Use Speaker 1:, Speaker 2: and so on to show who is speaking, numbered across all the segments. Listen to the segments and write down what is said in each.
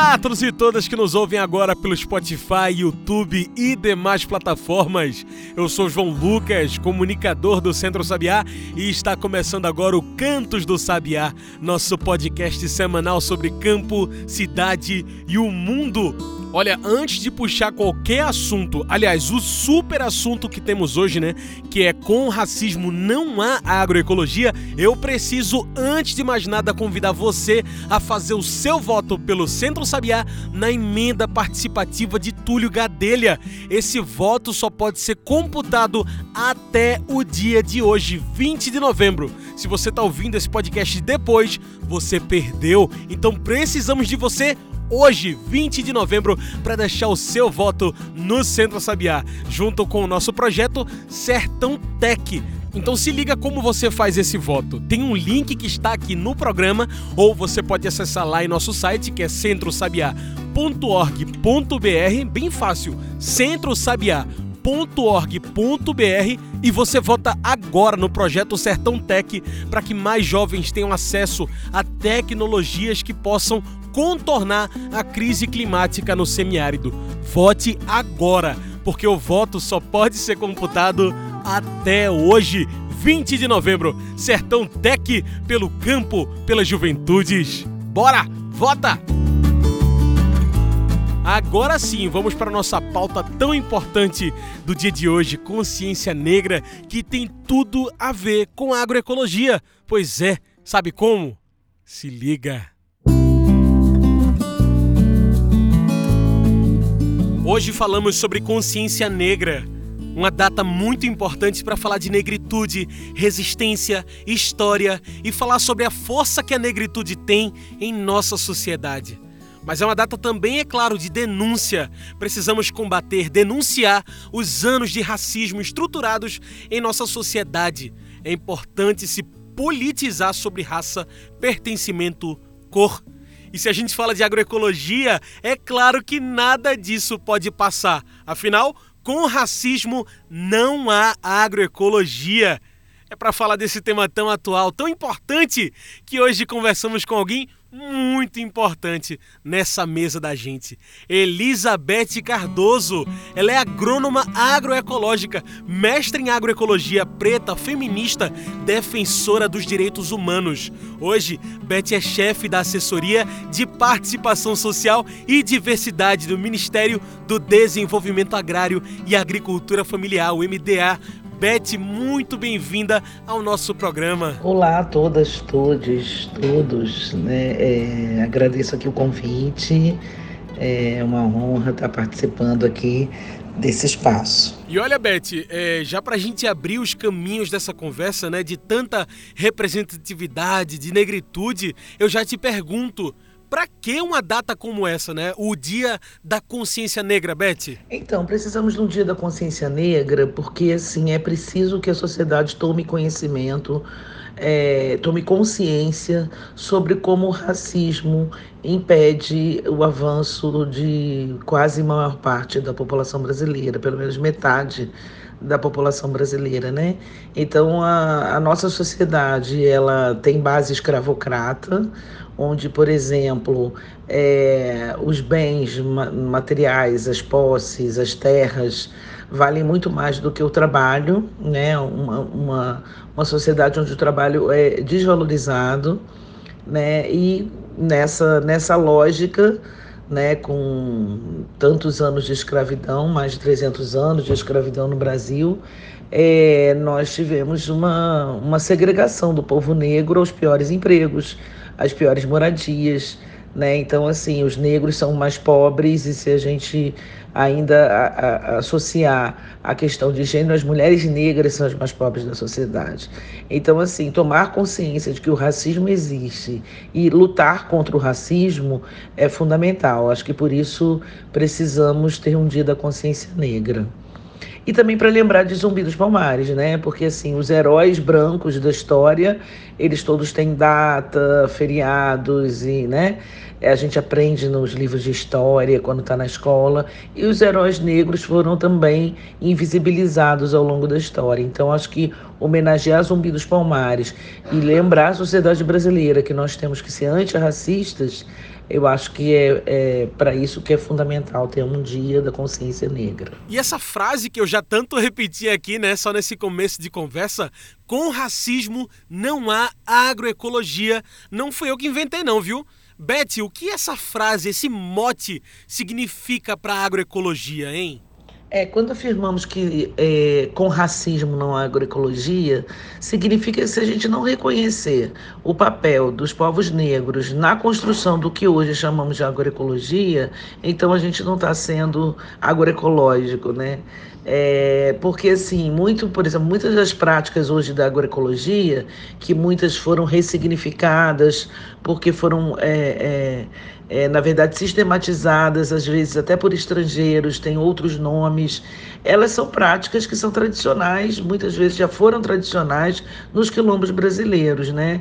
Speaker 1: Olá a todos e todas que nos ouvem agora pelo Spotify, YouTube e demais plataformas. Eu sou João Lucas, comunicador do Centro Sabiá, e está começando agora o Cantos do Sabiá, nosso podcast semanal sobre campo, cidade e o mundo Olha, antes de puxar qualquer assunto, aliás, o super assunto que temos hoje, né, que é com racismo não há agroecologia, eu preciso, antes de mais nada, convidar você a fazer o seu voto pelo Centro Sabiá na emenda participativa de Túlio Gadelha. Esse voto só pode ser computado até o dia de hoje, 20 de novembro. Se você está ouvindo esse podcast depois, você perdeu. Então precisamos de você hoje, 20 de novembro, para deixar o seu voto no Centro Sabiá, junto com o nosso projeto Sertão Tech. Então se liga como você faz esse voto. Tem um link que está aqui no programa ou você pode acessar lá em nosso site que é centrosabiá.org.br, bem fácil, centrosabiá.org.br e você vota agora no projeto Sertão Tech para que mais jovens tenham acesso a tecnologias que possam contornar a crise climática no semiárido. Vote agora, porque o voto só pode ser computado até hoje, 20 de novembro. Sertão Tech pelo campo, pelas juventudes. Bora, vota! Agora sim, vamos para a nossa pauta tão importante do dia de hoje, consciência negra, que tem tudo a ver com agroecologia. Pois é, sabe como? Se liga. Hoje falamos sobre consciência negra, uma data muito importante para falar de negritude, resistência, história e falar sobre a força que a negritude tem em nossa sociedade. Mas é uma data também, é claro, de denúncia. Precisamos combater, denunciar os anos de racismo estruturados em nossa sociedade. É importante se politizar sobre raça, pertencimento, cor e se a gente fala de agroecologia, é claro que nada disso pode passar. Afinal, com racismo não há agroecologia. É para falar desse tema tão atual, tão importante, que hoje conversamos com alguém muito importante nessa mesa da gente. Elizabeth Cardoso. Ela é agrônoma agroecológica, mestre em agroecologia preta, feminista, defensora dos direitos humanos. Hoje, Beth é chefe da assessoria de participação social e diversidade do Ministério do Desenvolvimento Agrário e Agricultura Familiar, o MDA. Beth, muito bem-vinda ao nosso programa.
Speaker 2: Olá a todas, todos, todos. Né? É, agradeço aqui o convite. É uma honra estar participando aqui desse espaço.
Speaker 1: E olha, Beth, é, já para a gente abrir os caminhos dessa conversa, né, de tanta representatividade, de negritude, eu já te pergunto, para que uma data como essa, né? O Dia da Consciência Negra, Beth?
Speaker 2: Então, precisamos de um Dia da Consciência Negra porque, assim, é preciso que a sociedade tome conhecimento, é, tome consciência sobre como o racismo impede o avanço de quase maior parte da população brasileira, pelo menos metade da população brasileira, né? Então a, a nossa sociedade ela tem base escravocrata, onde, por exemplo, é, os bens materiais, as posses, as terras valem muito mais do que o trabalho, né? Uma, uma, uma sociedade onde o trabalho é desvalorizado, né? E nessa, nessa lógica, né, com tantos anos de escravidão, mais de 300 anos de escravidão no Brasil, é, nós tivemos uma, uma segregação do povo negro aos piores empregos, as piores moradias, né? Então, assim, os negros são mais pobres e se a gente ainda a, a, associar a questão de gênero, as mulheres negras são as mais pobres da sociedade. Então, assim, tomar consciência de que o racismo existe e lutar contra o racismo é fundamental. Acho que por isso precisamos ter um dia da consciência negra. E também para lembrar de Zumbi dos Palmares, né? Porque assim, os heróis brancos da história, eles todos têm data, feriados e, né? A gente aprende nos livros de história quando está na escola e os heróis negros foram também invisibilizados ao longo da história. Então acho que homenagear Zumbi dos Palmares e lembrar a sociedade brasileira que nós temos que ser antirracistas eu acho que é, é para isso que é fundamental ter um dia da consciência negra.
Speaker 1: E essa frase que eu já tanto repeti aqui, né, só nesse começo de conversa, com racismo não há agroecologia, não foi eu que inventei não, viu? Beth, o que essa frase, esse mote significa para agroecologia, hein?
Speaker 2: É, quando afirmamos que é, com racismo não há agroecologia, significa que se a gente não reconhecer o papel dos povos negros na construção do que hoje chamamos de agroecologia, então a gente não está sendo agroecológico, né? É, porque assim, muito, por exemplo, muitas das práticas hoje da agroecologia, que muitas foram ressignificadas, porque foram é, é, na verdade, sistematizadas, às vezes até por estrangeiros, têm outros nomes. Elas são práticas que são tradicionais, muitas vezes já foram tradicionais nos quilombos brasileiros, né?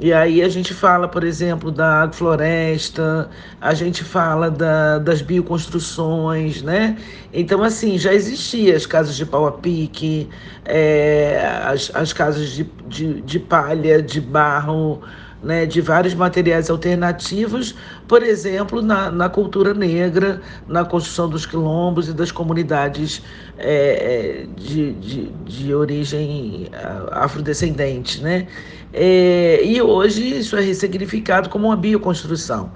Speaker 2: E aí a gente fala, por exemplo, da agrofloresta, a gente fala da, das bioconstruções, né? Então, assim, já existia as casas de pau a pique, é, as, as casas de, de, de palha, de barro, né, de vários materiais alternativos, por exemplo, na, na cultura negra, na construção dos quilombos e das comunidades é, é de, de, de origem afrodescendente. Né? É, e hoje isso é ressignificado como uma bioconstrução.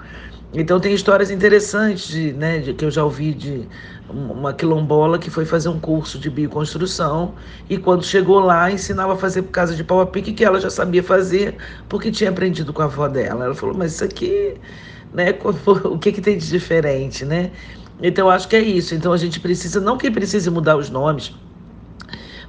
Speaker 2: Então tem histórias interessantes de, né, de, que eu já ouvi de uma quilombola que foi fazer um curso de bioconstrução e quando chegou lá ensinava a fazer casa de pau a pique que ela já sabia fazer porque tinha aprendido com a avó dela. Ela falou, mas isso aqui, né, o que, que tem de diferente, né? Então acho que é isso. Então a gente precisa, não que precise mudar os nomes,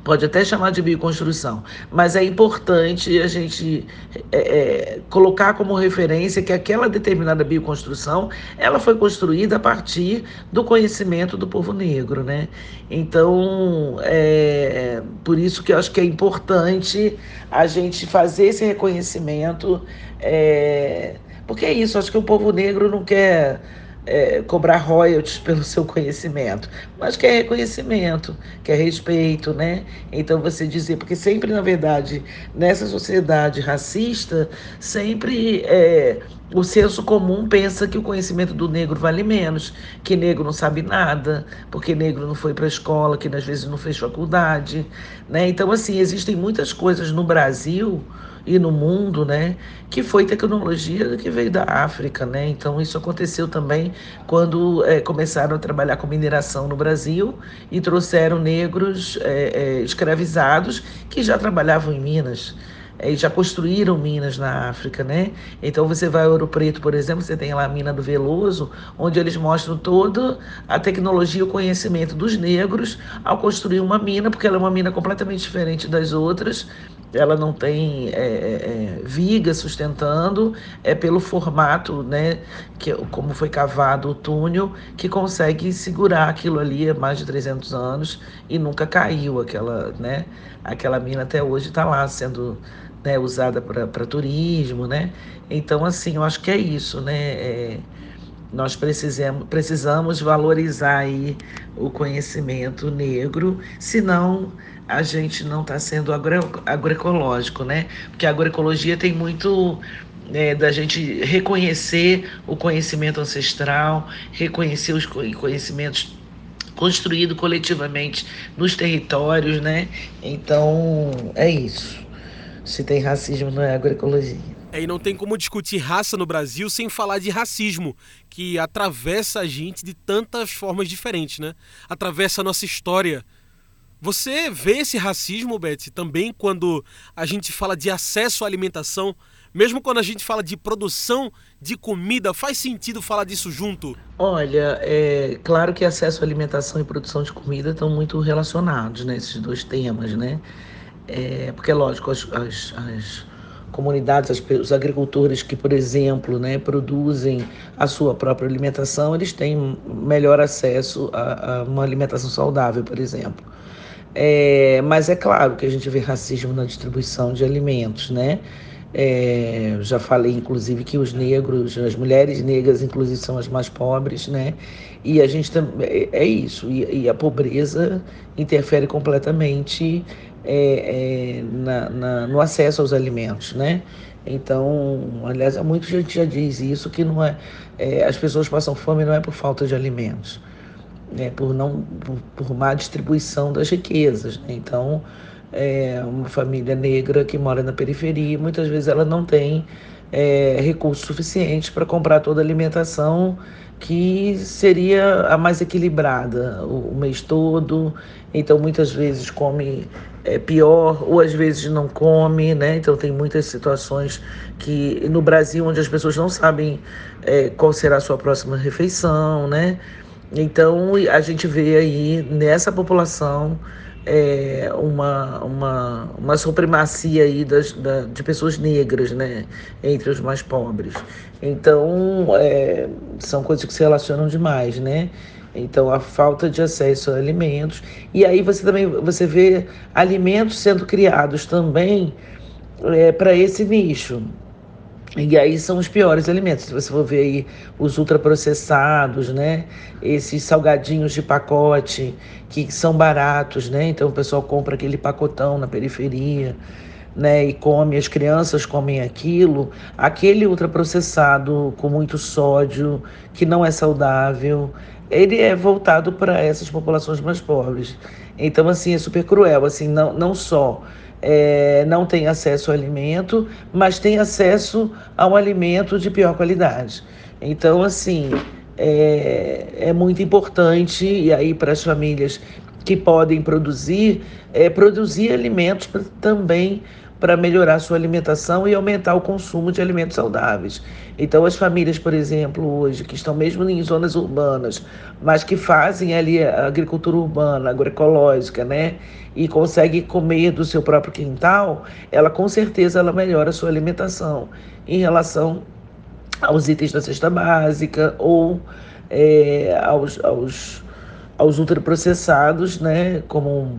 Speaker 2: pode até chamar de bioconstrução, mas é importante a gente é, é, colocar como referência que aquela determinada bioconstrução ela foi construída a partir do conhecimento do povo negro, né? Então, é por isso que eu acho que é importante a gente fazer esse reconhecimento, é, porque é isso, acho que o povo negro não quer é, cobrar royalties pelo seu conhecimento, mas quer reconhecimento, quer respeito, né? Então você dizer, porque sempre, na verdade, nessa sociedade racista, sempre é, o senso comum pensa que o conhecimento do negro vale menos, que negro não sabe nada, porque negro não foi para a escola, que às vezes não fez faculdade, né? Então, assim, existem muitas coisas no Brasil e no mundo, né, que foi tecnologia que veio da África, né? Então isso aconteceu também quando é, começaram a trabalhar com mineração no Brasil e trouxeram negros é, é, escravizados que já trabalhavam em Minas e já construíram minas na África, né? Então você vai ao Ouro Preto, por exemplo, você tem lá a mina do Veloso, onde eles mostram toda a tecnologia e o conhecimento dos negros ao construir uma mina, porque ela é uma mina completamente diferente das outras. Ela não tem é, é, é viga sustentando, é pelo formato, né, que como foi cavado o túnel, que consegue segurar aquilo ali há mais de 300 anos e nunca caiu aquela, né? Aquela mina até hoje está lá sendo né, usada para turismo, né? Então, assim, eu acho que é isso, né? É, nós precisamos, precisamos valorizar aí o conhecimento negro, senão a gente não está sendo agro, agroecológico, né? Porque a agroecologia tem muito é, da gente reconhecer o conhecimento ancestral, reconhecer os conhecimentos construídos coletivamente nos territórios, né? Então, é isso se tem racismo na agroecologia.
Speaker 1: É, e não tem como discutir raça no Brasil sem falar de racismo, que atravessa a gente de tantas formas diferentes, né? Atravessa a nossa história. Você vê esse racismo, Beth, também quando a gente fala de acesso à alimentação, mesmo quando a gente fala de produção de comida, faz sentido falar disso junto?
Speaker 2: Olha, é claro que acesso à alimentação e produção de comida estão muito relacionados, né, esses dois temas, né? É, porque, lógico, as, as, as comunidades, as, os agricultores que, por exemplo, né, produzem a sua própria alimentação, eles têm melhor acesso a, a uma alimentação saudável, por exemplo. É, mas é claro que a gente vê racismo na distribuição de alimentos, né? É, já falei, inclusive, que os negros, as mulheres negras, inclusive, são as mais pobres, né? E a gente também é, isso. E, e, a pobreza interfere completamente é, é, na, na, no acesso aos alimentos, né? Então, aliás, muita gente já diz isso que não é, é, as pessoas passam fome não é por falta de alimentos, é por não por, por má distribuição das riquezas. Né? Então, é, uma família negra que mora na periferia, muitas vezes ela não tem é, recursos suficientes para comprar toda a alimentação que seria a mais equilibrada o, o mês todo. Então, muitas vezes come é, pior, ou às vezes não come, né? Então, tem muitas situações que no Brasil, onde as pessoas não sabem é, qual será a sua próxima refeição, né? Então, a gente vê aí nessa população é, uma, uma, uma supremacia aí das, da, de pessoas negras, né, entre os mais pobres. Então, é, são coisas que se relacionam demais, né? Então, a falta de acesso a alimentos. E aí você também você vê alimentos sendo criados também é, para esse nicho. E aí são os piores alimentos. Se você for ver aí os ultraprocessados, né? Esses salgadinhos de pacote que são baratos, né? Então o pessoal compra aquele pacotão na periferia, né? E come, as crianças comem aquilo. Aquele ultraprocessado com muito sódio, que não é saudável, ele é voltado para essas populações mais pobres. Então, assim, é super cruel. Assim, não, não só é, não tem acesso ao alimento, mas tem acesso a um alimento de pior qualidade. Então, assim, é, é muito importante, e aí para as famílias que podem produzir, é, produzir alimentos também para melhorar sua alimentação e aumentar o consumo de alimentos saudáveis. Então, as famílias, por exemplo, hoje, que estão mesmo em zonas urbanas, mas que fazem ali a agricultura urbana, agroecológica, né? E conseguem comer do seu próprio quintal, ela com certeza ela melhora a sua alimentação em relação aos itens da cesta básica ou é, aos, aos, aos ultraprocessados, né? Como um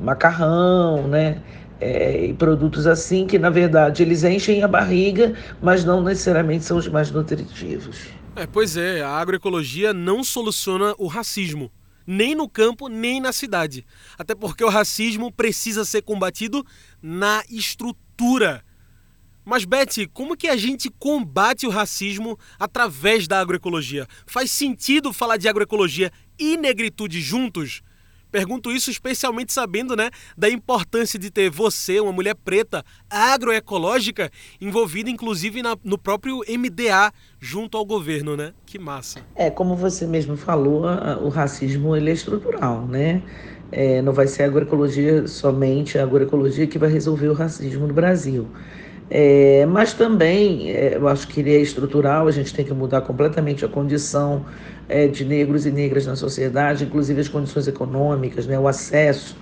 Speaker 2: macarrão, né? É, e produtos assim que, na verdade, eles enchem a barriga, mas não necessariamente são os mais nutritivos.
Speaker 1: É, pois é, a agroecologia não soluciona o racismo, nem no campo, nem na cidade. Até porque o racismo precisa ser combatido na estrutura. Mas, Beth, como que a gente combate o racismo através da agroecologia? Faz sentido falar de agroecologia e negritude juntos? Pergunto isso especialmente sabendo, né, da importância de ter você, uma mulher preta, agroecológica, envolvida inclusive na, no próprio MDA junto ao governo, né? Que massa.
Speaker 2: É, como você mesmo falou, o racismo ele é estrutural, né? É, não vai ser a agroecologia somente a agroecologia que vai resolver o racismo no Brasil. É, mas também, é, eu acho que ele é estrutural, a gente tem que mudar completamente a condição é, de negros e negras na sociedade, inclusive as condições econômicas, né, o acesso,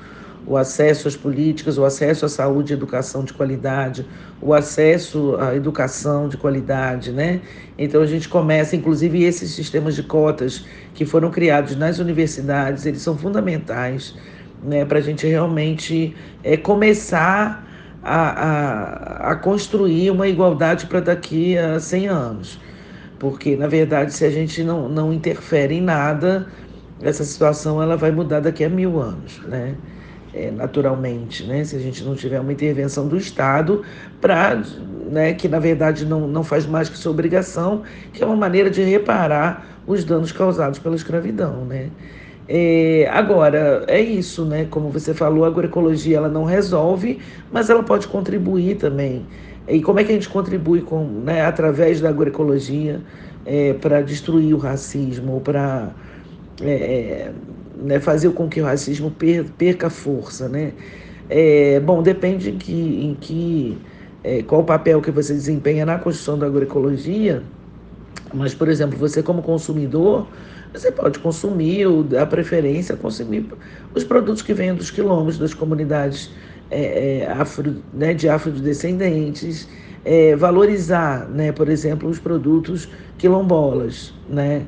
Speaker 2: o acesso às políticas, o acesso à saúde e educação de qualidade, o acesso à educação de qualidade, né? Então a gente começa, inclusive esses sistemas de cotas que foram criados nas universidades, eles são fundamentais, né, para a gente realmente é, começar a, a, a construir uma igualdade para daqui a 100 anos. Porque, na verdade, se a gente não, não interfere em nada, essa situação ela vai mudar daqui a mil anos, né? É, naturalmente, né? Se a gente não tiver uma intervenção do Estado para, né, que na verdade não, não faz mais que sua obrigação, que é uma maneira de reparar os danos causados pela escravidão, né? É, agora, é isso, né? Como você falou, a agroecologia ela não resolve, mas ela pode contribuir também. E como é que a gente contribui com, né, através da agroecologia é, para destruir o racismo, para é, é, né, fazer com que o racismo per, perca força, né? É, bom, depende em que, em que é, qual o papel que você desempenha na construção da agroecologia, mas, por exemplo, você como consumidor, você pode consumir, ou dar preferência consumir os produtos que vêm dos quilombos, das comunidades é, é, afro, né, de afrodescendentes, é, valorizar, né, por exemplo, os produtos quilombolas, né?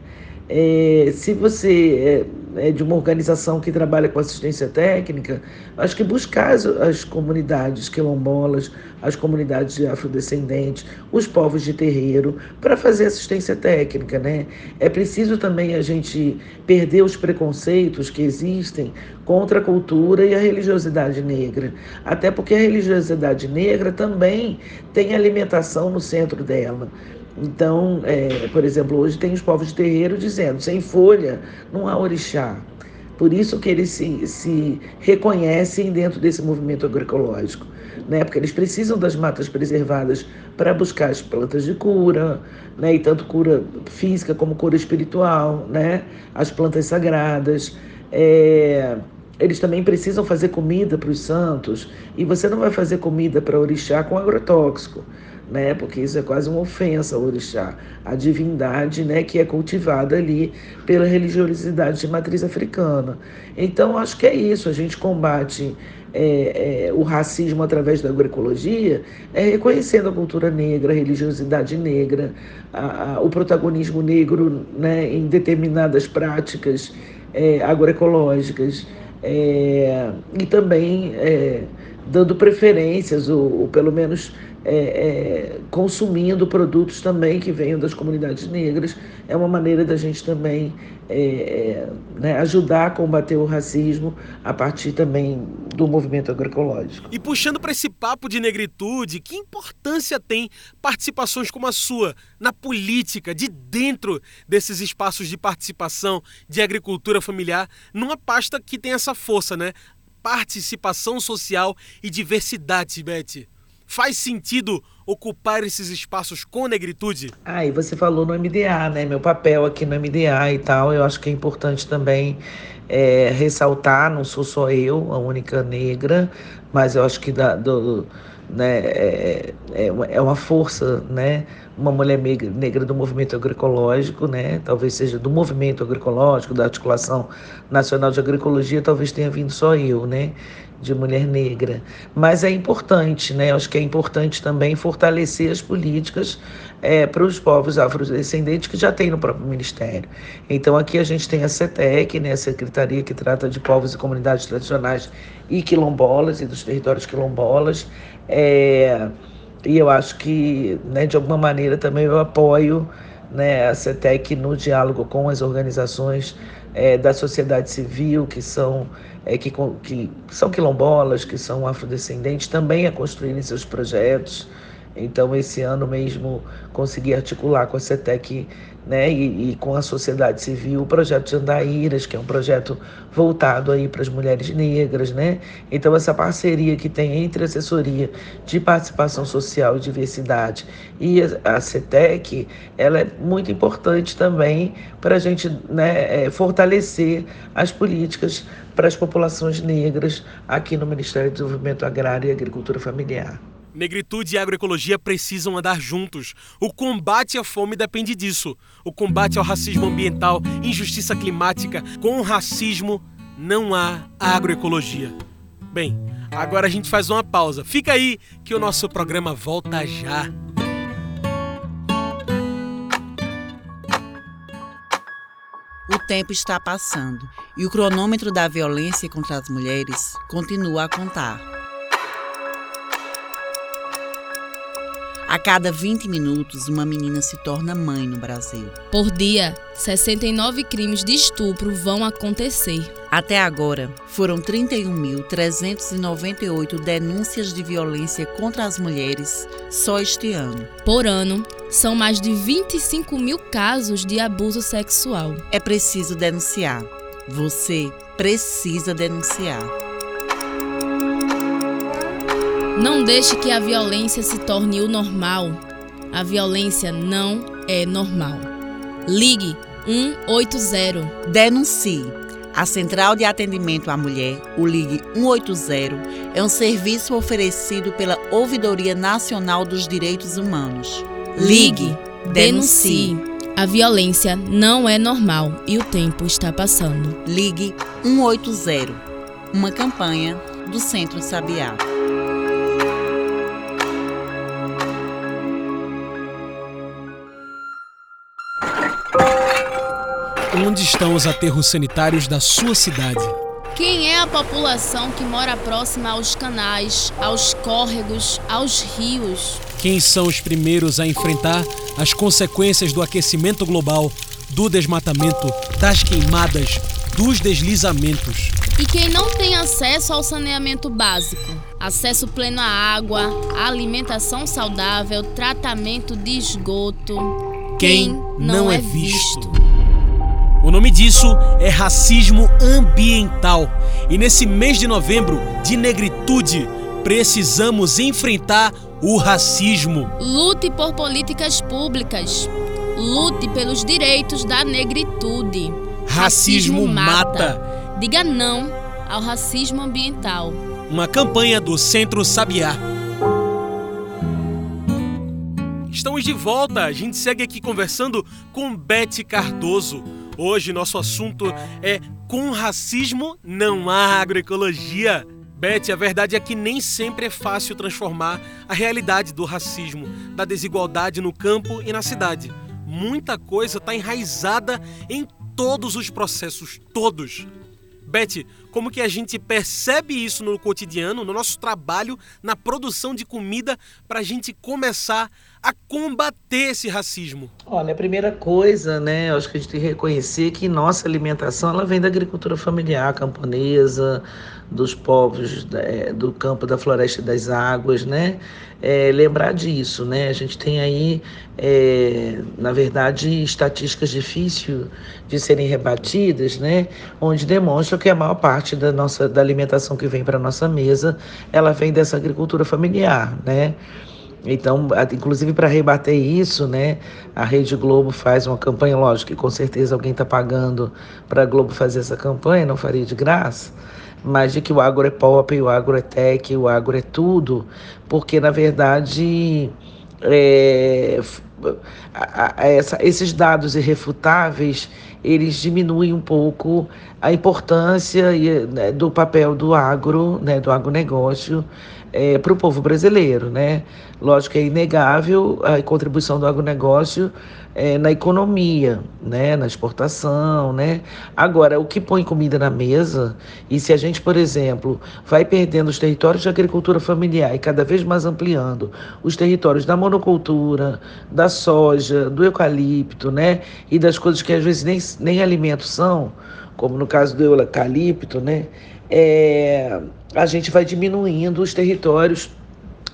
Speaker 2: É, se você é, é, de uma organização que trabalha com assistência técnica, acho que buscar as, as comunidades quilombolas, as comunidades afrodescendentes, os povos de terreiro, para fazer assistência técnica. Né? É preciso também a gente perder os preconceitos que existem contra a cultura e a religiosidade negra. Até porque a religiosidade negra também tem alimentação no centro dela. Então, é, por exemplo, hoje tem os povos de terreiro dizendo: sem folha não há orixá. Por isso que eles se, se reconhecem dentro desse movimento agroecológico, né? porque eles precisam das matas preservadas para buscar as plantas de cura, né? e tanto cura física como cura espiritual, né? as plantas sagradas. É... Eles também precisam fazer comida para os santos, e você não vai fazer comida para orixá com agrotóxico né? Porque isso é quase uma ofensa ao orixá, a divindade, né, que é cultivada ali pela religiosidade de matriz africana. Então, acho que é isso, a gente combate é, é, o racismo através da agroecologia, é reconhecendo a cultura negra, a religiosidade negra, a, a, o protagonismo negro né, em determinadas práticas é, agroecológicas, é, e também é, dando preferências, ou, ou pelo menos é, é, consumindo produtos também que venham das comunidades negras. É uma maneira da gente também é, é, né, ajudar a combater o racismo a partir também do movimento agroecológico.
Speaker 1: E puxando para esse papo de negritude, que importância tem participações como a sua na política, de dentro desses espaços de participação de agricultura familiar, numa pasta que tem essa força, né? Participação social e diversidade, Beth. Faz sentido ocupar esses espaços com negritude?
Speaker 2: Ah, e você falou no MDA, né? Meu papel aqui no MDA e tal, eu acho que é importante também é, ressaltar, não sou só eu, a única negra, mas eu acho que da, do, né, é, é, é uma força, né? Uma mulher negra do movimento agroecológico, né? Talvez seja do movimento agroecológico, da articulação nacional de agroecologia, talvez tenha vindo só eu, né? De mulher negra. Mas é importante, né? Acho que é importante também fortalecer as políticas é, para os povos afrodescendentes que já tem no próprio Ministério. Então aqui a gente tem a CETEC, né, a Secretaria que trata de povos e comunidades tradicionais e quilombolas e dos territórios quilombolas. É, e eu acho que, né, de alguma maneira, também eu apoio né, a CETEC no diálogo com as organizações é, da sociedade civil que são é, que, que são quilombolas, que são afrodescendentes, também a construírem seus projetos. Então, esse ano mesmo, consegui articular com a CETEC né, e, e, com a sociedade civil o projeto de Andaíras, que é um projeto voltado aí para as mulheres negras. Né? Então, essa parceria que tem entre a assessoria de participação social e diversidade e a, a CETEC, ela é muito importante também para a gente né, é, fortalecer as políticas para as populações negras aqui no Ministério do Desenvolvimento Agrário e Agricultura Familiar.
Speaker 1: Negritude e agroecologia precisam andar juntos. O combate à fome depende disso. O combate ao racismo ambiental, injustiça climática, com o racismo não há agroecologia. Bem, agora a gente faz uma pausa. Fica aí que o nosso programa volta já.
Speaker 3: O tempo está passando e o cronômetro da violência contra as mulheres continua a contar. A cada 20 minutos, uma menina se torna mãe no Brasil.
Speaker 4: Por dia, 69 crimes de estupro vão acontecer.
Speaker 3: Até agora, foram 31.398 denúncias de violência contra as mulheres só este ano.
Speaker 4: Por ano, são mais de 25 mil casos de abuso sexual.
Speaker 3: É preciso denunciar. Você precisa denunciar.
Speaker 4: Não deixe que a violência se torne o normal. A violência não é normal. Ligue 180.
Speaker 3: Denuncie. A Central de Atendimento à Mulher, o Ligue 180, é um serviço oferecido pela Ouvidoria Nacional dos Direitos Humanos.
Speaker 4: Ligue, denuncie. A violência não é normal e o tempo está passando.
Speaker 3: Ligue 180. Uma campanha do Centro Sabiá.
Speaker 1: Onde estão os aterros sanitários da sua cidade?
Speaker 4: Quem é a população que mora próxima aos canais, aos córregos, aos rios?
Speaker 1: Quem são os primeiros a enfrentar as consequências do aquecimento global, do desmatamento, das queimadas, dos deslizamentos?
Speaker 4: E quem não tem acesso ao saneamento básico? Acesso pleno à água, alimentação saudável, tratamento de esgoto.
Speaker 1: Quem, não, é visto. O nome disso é racismo ambiental. E nesse mês de novembro de negritude, precisamos enfrentar o racismo.
Speaker 4: Lute por políticas públicas. Lute pelos direitos da negritude.
Speaker 1: Racismo, racismo mata.
Speaker 4: mata. Diga não ao racismo ambiental.
Speaker 1: Uma campanha do Centro Sabiá. Estamos de volta. A gente segue aqui conversando com Bete Cardoso. Hoje nosso assunto é com racismo não há agroecologia. Beth, a verdade é que nem sempre é fácil transformar a realidade do racismo, da desigualdade no campo e na cidade. Muita coisa está enraizada em todos os processos, todos. Beth, como que a gente percebe isso no cotidiano, no nosso trabalho, na produção de comida, para a gente começar a combater esse racismo?
Speaker 2: Olha, a primeira coisa, né, acho que a gente tem que reconhecer que nossa alimentação ela vem da agricultura familiar camponesa, dos povos é, do campo da floresta das águas, né? É, lembrar disso, né? A gente tem aí, é, na verdade, estatísticas difíceis de serem rebatidas, né? Onde demonstram que a maior parte da nossa da alimentação que vem para nossa mesa, ela vem dessa agricultura familiar, né? Então, inclusive para rebater isso, né, a Rede Globo faz uma campanha, lógico que com certeza alguém está pagando para a Globo fazer essa campanha, não faria de graça, mas de que o agro é pop, o agro é tech, o agro é tudo, porque na verdade é, essa, esses dados irrefutáveis eles diminuem um pouco a importância né, do papel do agro, né, do agronegócio é, para o povo brasileiro, né? Lógico que é inegável a contribuição do agronegócio é, na economia, né? na exportação. Né? Agora, o que põe comida na mesa, e se a gente, por exemplo, vai perdendo os territórios de agricultura familiar e cada vez mais ampliando os territórios da monocultura, da soja, do eucalipto, né? e das coisas que às vezes nem, nem alimentos são, como no caso do eucalipto, né? É, a gente vai diminuindo os territórios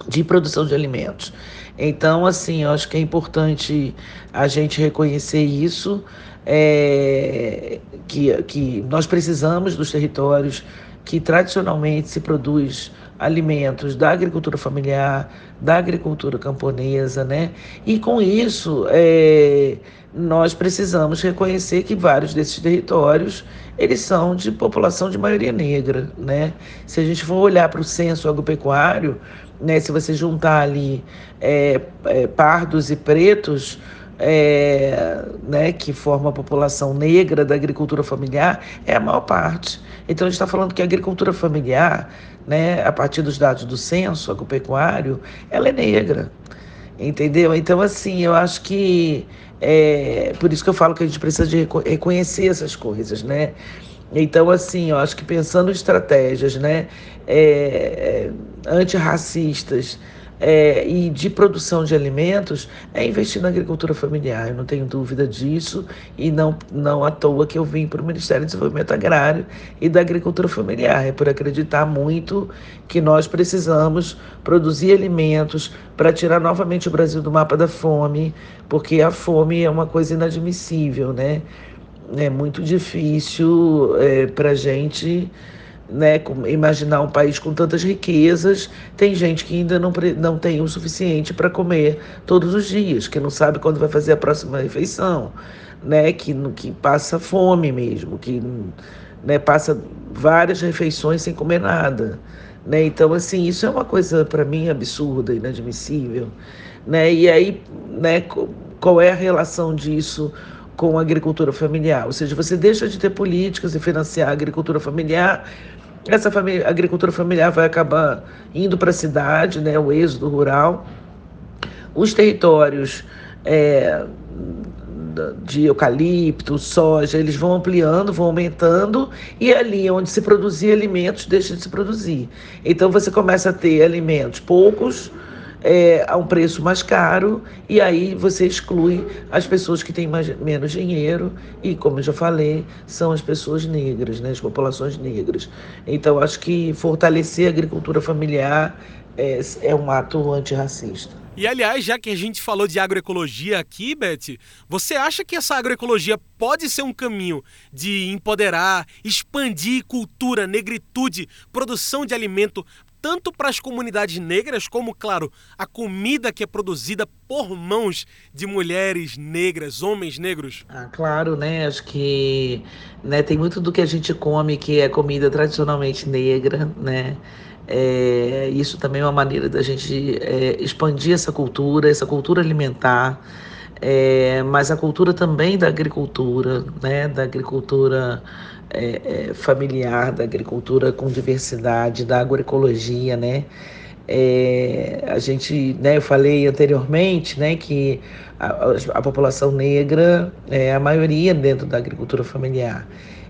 Speaker 2: de produção de alimentos. Então, assim, eu acho que é importante a gente reconhecer isso, é, que, que nós precisamos dos territórios que tradicionalmente se produz alimentos da agricultura familiar, da agricultura camponesa, né? E com isso, é, nós precisamos reconhecer que vários desses territórios eles são de população de maioria negra, né? Se a gente for olhar para o censo agropecuário, né, se você juntar ali é, é, pardos e pretos, é, né, que formam a população negra da agricultura familiar, é a maior parte. Então a gente está falando que a agricultura familiar, né, a partir dos dados do censo agropecuário, ela é negra. Entendeu? Então, assim, eu acho que é por isso que eu falo que a gente precisa de reconhecer essas coisas, né? Então, assim, eu acho que pensando em estratégias né, é, é, antirracistas é, e de produção de alimentos, é investir na agricultura familiar. Eu não tenho dúvida disso e não, não à toa que eu vim para o Ministério do Desenvolvimento Agrário e da Agricultura Familiar. É por acreditar muito que nós precisamos produzir alimentos para tirar novamente o Brasil do mapa da fome, porque a fome é uma coisa inadmissível, né? é muito difícil é, para a gente né, imaginar um país com tantas riquezas. Tem gente que ainda não, não tem o suficiente para comer todos os dias, que não sabe quando vai fazer a próxima refeição, né, que, que passa fome mesmo, que né, passa várias refeições sem comer nada. Né? Então, assim, isso é uma coisa para mim absurda, inadmissível. Né? E aí, né, qual é a relação disso com a agricultura familiar. Ou seja, você deixa de ter políticas e financiar a agricultura familiar, essa família, agricultura familiar vai acabar indo para a cidade, né, o êxodo rural. Os territórios é, de eucalipto, soja, eles vão ampliando, vão aumentando, e ali onde se produzia alimentos, deixa de se produzir. Então você começa a ter alimentos poucos, é, a um preço mais caro, e aí você exclui as pessoas que têm mais, menos dinheiro, e como eu já falei, são as pessoas negras, né, as populações negras. Então acho que fortalecer a agricultura familiar é, é um ato antirracista.
Speaker 1: E aliás, já que a gente falou de agroecologia aqui, Beth, você acha que essa agroecologia pode ser um caminho de empoderar, expandir cultura, negritude, produção de alimento tanto para as comunidades negras como, claro, a comida que é produzida por mãos de mulheres negras, homens negros?
Speaker 2: Ah, claro, né? Acho que né, tem muito do que a gente come que é comida tradicionalmente negra, né? É, isso também é uma maneira da gente é, expandir essa cultura, essa cultura alimentar, é, mas a cultura também da agricultura, né, da agricultura é, é, familiar, da agricultura com diversidade, da agroecologia, né? É, a gente, né, eu falei anteriormente, né, que a, a população negra é a maioria dentro da agricultura familiar.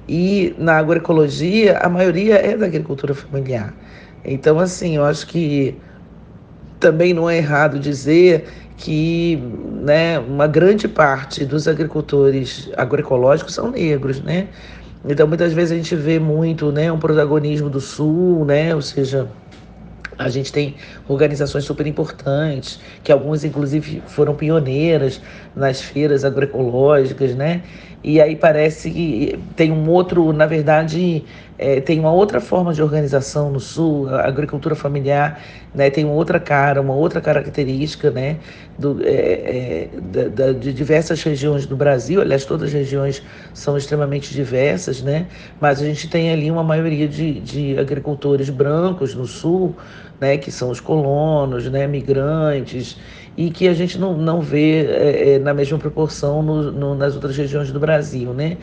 Speaker 2: E na agroecologia, a maioria é da agricultura familiar. Então, assim, eu acho que também não é errado dizer que né, uma grande parte dos agricultores agroecológicos são negros, né? Então, muitas vezes a gente vê muito né, um protagonismo do Sul, né? Ou seja, a gente tem organizações super importantes, que algumas inclusive foram pioneiras nas feiras agroecológicas, né? E aí parece que tem um outro, na verdade, é, tem uma outra forma de organização no Sul, a agricultura familiar né, tem uma outra cara, uma outra característica né, do, é, é, de diversas regiões do Brasil, aliás, todas as regiões são extremamente diversas, né, mas a gente tem ali uma maioria de, de agricultores brancos no Sul, né, que são os colonos, né, migrantes, e que a gente não, não vê é, é, na mesma proporção no, no, nas outras regiões do Brasil, né?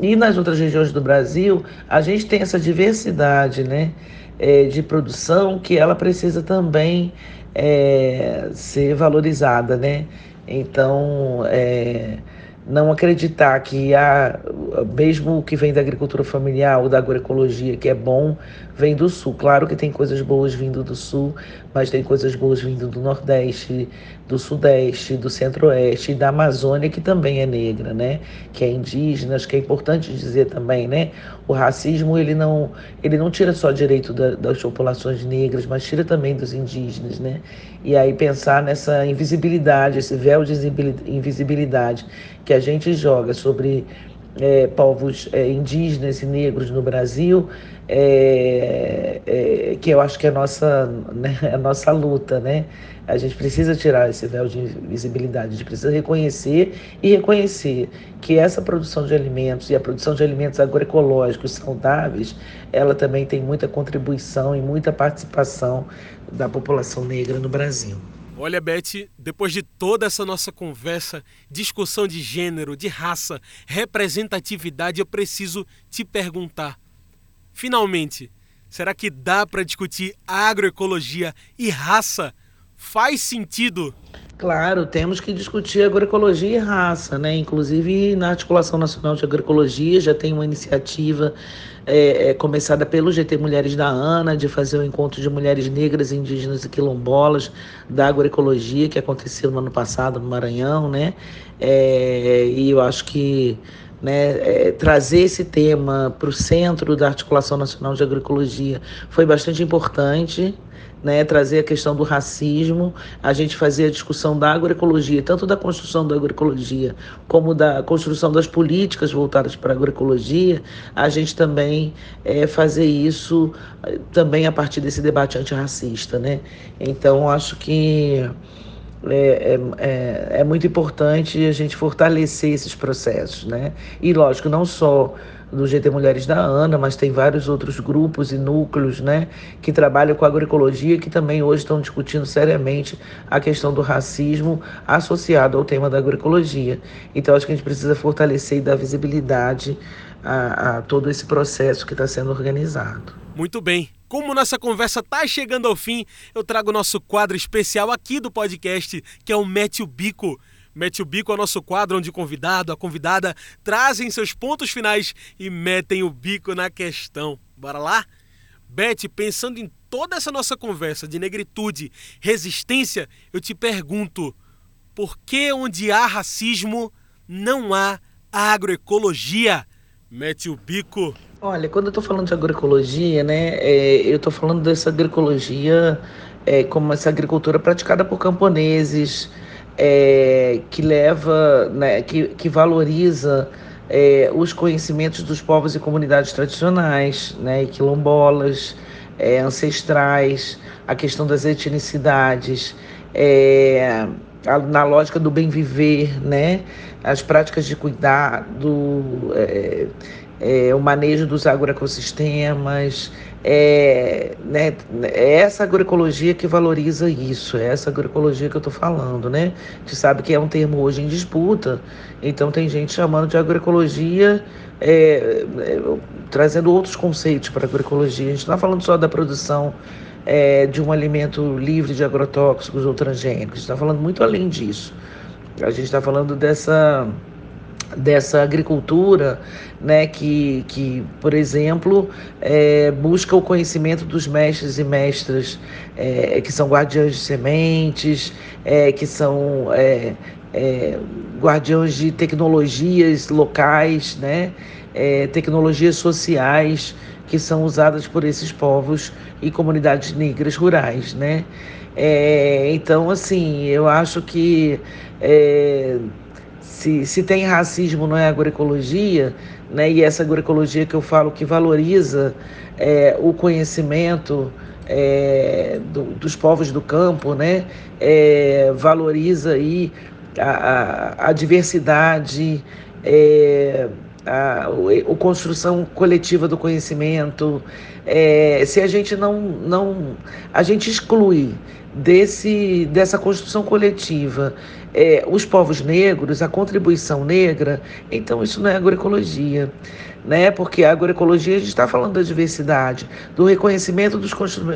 Speaker 2: E nas outras regiões do Brasil, a gente tem essa diversidade, né? É, de produção que ela precisa também é, ser valorizada, né? Então, é, não acreditar que há, mesmo o que vem da agricultura familiar ou da agroecologia, que é bom, vem do sul. Claro que tem coisas boas vindo do sul, mas tem coisas boas vindo do nordeste, do sudeste, do centro-oeste e da Amazônia, que também é negra, né? Que é indígena, acho que é importante dizer também, né? O racismo, ele não, ele não tira só direito da, das populações negras, mas tira também dos indígenas, né? E aí pensar nessa invisibilidade, esse véu de invisibilidade que a gente joga sobre é, povos é, indígenas e negros no Brasil, é, é, que eu acho que é a nossa, né, a nossa luta, né? A gente precisa tirar esse véu de visibilidade, a gente precisa reconhecer e reconhecer que essa produção de alimentos e a produção de alimentos agroecológicos saudáveis, ela também tem muita contribuição e muita participação da população negra no Brasil.
Speaker 1: Olha, Beth, depois de toda essa nossa conversa, discussão de gênero, de raça, representatividade, eu preciso te perguntar. Finalmente, será que dá para discutir agroecologia e raça? Faz sentido?
Speaker 2: Claro, temos que discutir agroecologia e raça, né? Inclusive na Articulação Nacional de Agroecologia já tem uma iniciativa é, é, começada pelo GT Mulheres da ANA de fazer um encontro de mulheres negras, indígenas e quilombolas da agroecologia que aconteceu no ano passado no Maranhão, né? É, e eu acho que né, é, trazer esse tema para o centro da Articulação Nacional de Agroecologia foi bastante importante né, trazer a questão do racismo, a gente fazer a discussão da agroecologia, tanto da construção da agroecologia como da construção das políticas voltadas para a agroecologia, a gente também é, fazer isso eh, também a partir desse debate antirracista. Né? Então, acho que é, é, é, é muito importante a gente fortalecer esses processos. Né? E, lógico, não só do GT Mulheres da ANA, mas tem vários outros grupos e núcleos né, que trabalham com agroecologia que também hoje estão discutindo seriamente a questão do racismo associado ao tema da agroecologia. Então, acho que a gente precisa fortalecer e dar visibilidade a, a todo esse processo que está sendo organizado.
Speaker 1: Muito bem. Como nossa conversa está chegando ao fim, eu trago o nosso quadro especial aqui do podcast, que é o Mete o Bico Mete o bico ao nosso quadro onde o convidado, a convidada trazem seus pontos finais e metem o bico na questão. Bora lá? Beth, pensando em toda essa nossa conversa de negritude, resistência, eu te pergunto: por que onde há racismo não há agroecologia? Mete o bico.
Speaker 2: Olha, quando eu estou falando de agroecologia, né, é, eu estou falando dessa agroecologia é, como essa agricultura praticada por camponeses, é, que leva, né, que, que valoriza é, os conhecimentos dos povos e comunidades tradicionais, né, quilombolas, é, ancestrais, a questão das etnicidades, é, a, na lógica do bem viver, né, as práticas de cuidado, é, o manejo dos agroecossistemas, é, né, é essa agroecologia que valoriza isso, é essa agroecologia que eu estou falando, né? A gente sabe que é um termo hoje em disputa, então tem gente chamando de agroecologia, é, é, trazendo outros conceitos para a agroecologia. A gente não está falando só da produção é, de um alimento livre de agrotóxicos ou transgênicos, a gente está falando muito além disso. A gente está falando dessa dessa agricultura, né, que, que por exemplo, é, busca o conhecimento dos mestres e mestras é, que são guardiães de sementes, é, que são é, é, guardiões de tecnologias locais, né, é, tecnologias sociais que são usadas por esses povos e comunidades negras rurais, né? então, assim, eu acho que se, se tem racismo não é agroecologia, né? e essa agroecologia que eu falo que valoriza é, o conhecimento é, do, dos povos do campo, né? É, valoriza aí a, a, a diversidade, é, a, a, construção coletiva do conhecimento. É, se a gente não, não a gente exclui desse, dessa construção coletiva é, os povos negros, a contribuição negra, então isso não é agroecologia. Né? Porque a agroecologia a gente está falando da diversidade, do reconhecimento dos,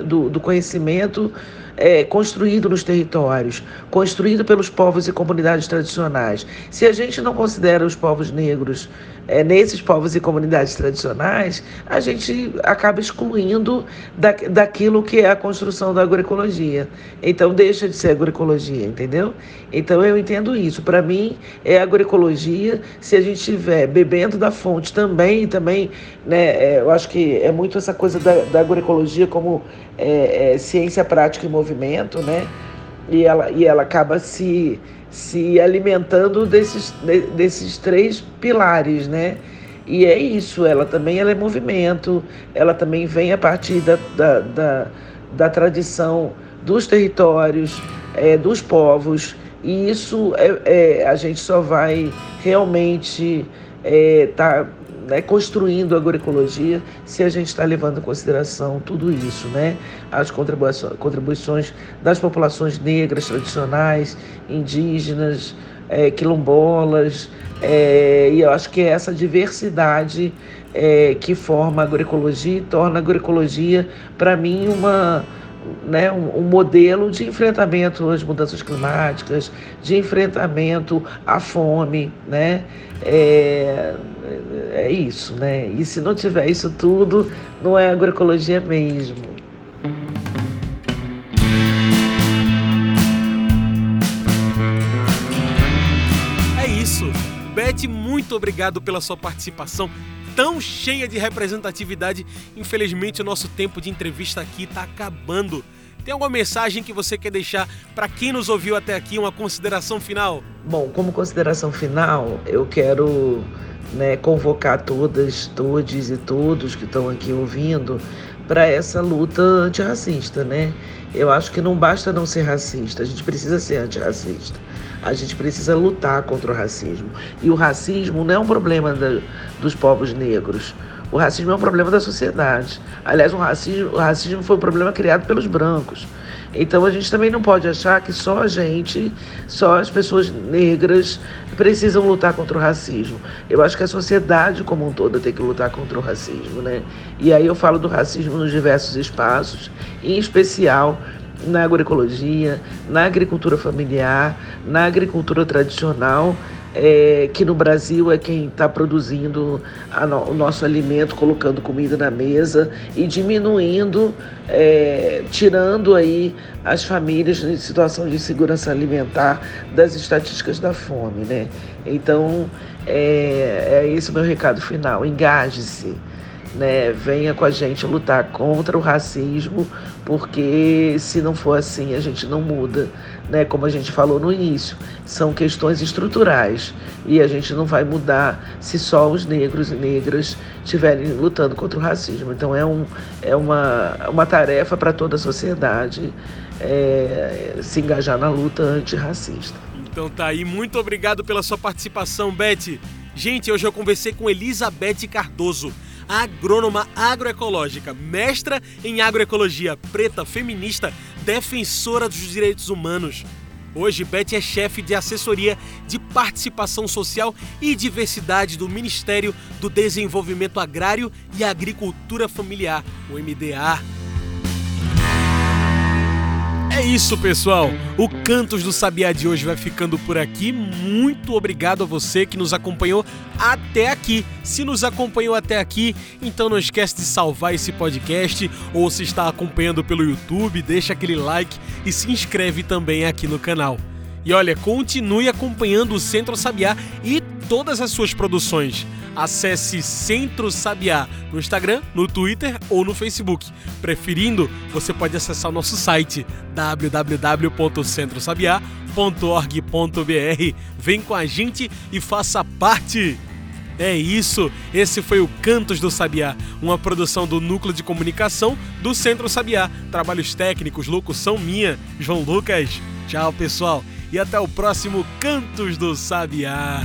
Speaker 2: do, do conhecimento é, construído nos territórios, construído pelos povos e comunidades tradicionais. Se a gente não considera os povos negros é, nesses povos e comunidades tradicionais, a gente acaba excluindo da, daquilo que é a construção da agroecologia. Então deixa de ser agroecologia, entendeu? Então eu entendo isso. Para mim é agroecologia se a gente estiver bebendo da fonte também, também, né? É, eu acho que é muito essa coisa da, da agroecologia como é, é, ciência prática e movimento, né? E ela, e ela acaba se, se alimentando desses, desses três pilares, né? E é isso, ela também ela é movimento, ela também vem a partir da, da, da, da tradição dos territórios, é, dos povos, e isso é, é, a gente só vai realmente estar é, tá né, construindo agroecologia se a gente está levando em consideração tudo isso, né? As contribuições, das populações negras tradicionais, indígenas, é, quilombolas, é, e eu acho que é essa diversidade é, que forma a agroecologia e torna a agroecologia, para mim, uma né, um, um, modelo de enfrentamento às mudanças climáticas, de enfrentamento à fome, né? É, é isso, né? E se não tiver isso tudo, não é agroecologia mesmo.
Speaker 1: É isso. Beth, muito obrigado pela sua participação tão cheia de representatividade. Infelizmente, o nosso tempo de entrevista aqui está acabando. Tem alguma mensagem que você quer deixar para quem nos ouviu até aqui, uma consideração final?
Speaker 2: Bom, como consideração final, eu quero né, convocar todas, todos e todos que estão aqui ouvindo para essa luta antirracista, né? Eu acho que não basta não ser racista, a gente precisa ser antirracista. A gente precisa lutar contra o racismo. E o racismo não é um problema da, dos povos negros. O racismo é um problema da sociedade. Aliás, o racismo, o racismo foi um problema criado pelos brancos. Então a gente também não pode achar que só a gente, só as pessoas negras precisam lutar contra o racismo. Eu acho que a sociedade como um todo tem que lutar contra o racismo, né? E aí eu falo do racismo nos diversos espaços, em especial na agroecologia, na agricultura familiar, na agricultura tradicional é, que no Brasil é quem está produzindo no, o nosso alimento, colocando comida na mesa e diminuindo, é, tirando aí as famílias em situação de segurança alimentar das estatísticas da fome, né? Então, é, é esse o meu recado final. Engaje-se né, venha com a gente lutar contra o racismo, porque se não for assim a gente não muda, né? Como a gente falou no início, são questões estruturais e a gente não vai mudar se só os negros e negras estiverem lutando contra o racismo. Então é, um, é uma, uma tarefa para toda a sociedade é, se engajar na luta antirracista.
Speaker 1: Então tá aí, muito obrigado pela sua participação, Beth. Gente, hoje eu conversei com Elizabeth Cardoso agrônoma agroecológica, mestra em agroecologia, preta, feminista, defensora dos direitos humanos. Hoje, Beth é chefe de assessoria de participação social e diversidade do Ministério do Desenvolvimento Agrário e Agricultura Familiar, o MDA. É isso, pessoal. O Cantos do Sabiá de hoje vai ficando por aqui. Muito obrigado a você que nos acompanhou até aqui. Se nos acompanhou até aqui, então não esquece de salvar esse podcast ou se está acompanhando pelo YouTube, deixa aquele like e se inscreve também aqui no canal. E olha, continue acompanhando o Centro Sabiá e todas as suas produções. Acesse Centro Sabiá no Instagram, no Twitter ou no Facebook. Preferindo, você pode acessar o nosso site www.centrosabiá.org.br. Vem com a gente e faça parte! É isso, esse foi o Cantos do Sabiá, uma produção do Núcleo de Comunicação do Centro Sabiá. Trabalhos técnicos, locução minha, João Lucas. Tchau, pessoal, e até o próximo Cantos do Sabiá.